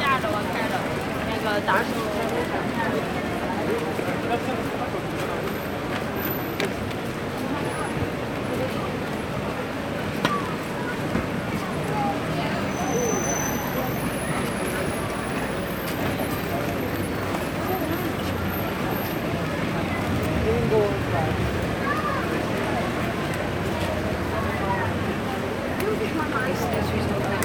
吓着，了那个。Christ as reasonable.